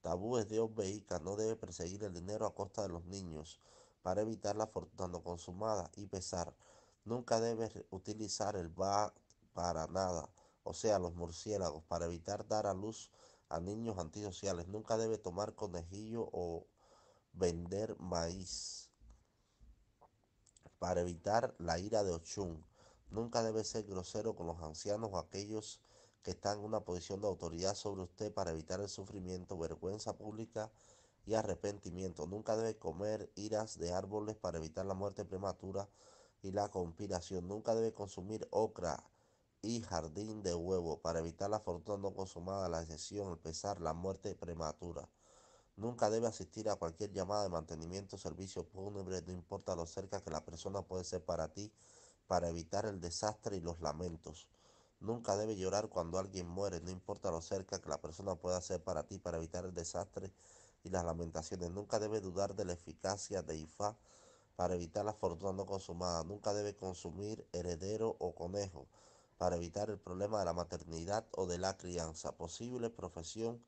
Tabúes de Obeica no debe perseguir el dinero a costa de los niños para evitar la fortuna no consumada y pesar. Nunca debe utilizar el va para nada, o sea, los murciélagos, para evitar dar a luz a niños antisociales. Nunca debe tomar conejillo o vender maíz para evitar la ira de Ochun. Nunca debe ser grosero con los ancianos o aquellos que en una posición de autoridad sobre usted para evitar el sufrimiento, vergüenza pública y arrepentimiento. Nunca debe comer iras de árboles para evitar la muerte prematura y la conspiración. Nunca debe consumir ocra y jardín de huevo para evitar la fortuna no consumada, la excesión, el pesar, la muerte prematura. Nunca debe asistir a cualquier llamada de mantenimiento, servicio fúnebre, no importa lo cerca que la persona puede ser para ti, para evitar el desastre y los lamentos. Nunca debe llorar cuando alguien muere, no importa lo cerca que la persona pueda ser para ti, para evitar el desastre y las lamentaciones. Nunca debe dudar de la eficacia de Ifá para evitar la fortuna no consumada. Nunca debe consumir heredero o conejo para evitar el problema de la maternidad o de la crianza. Posible profesión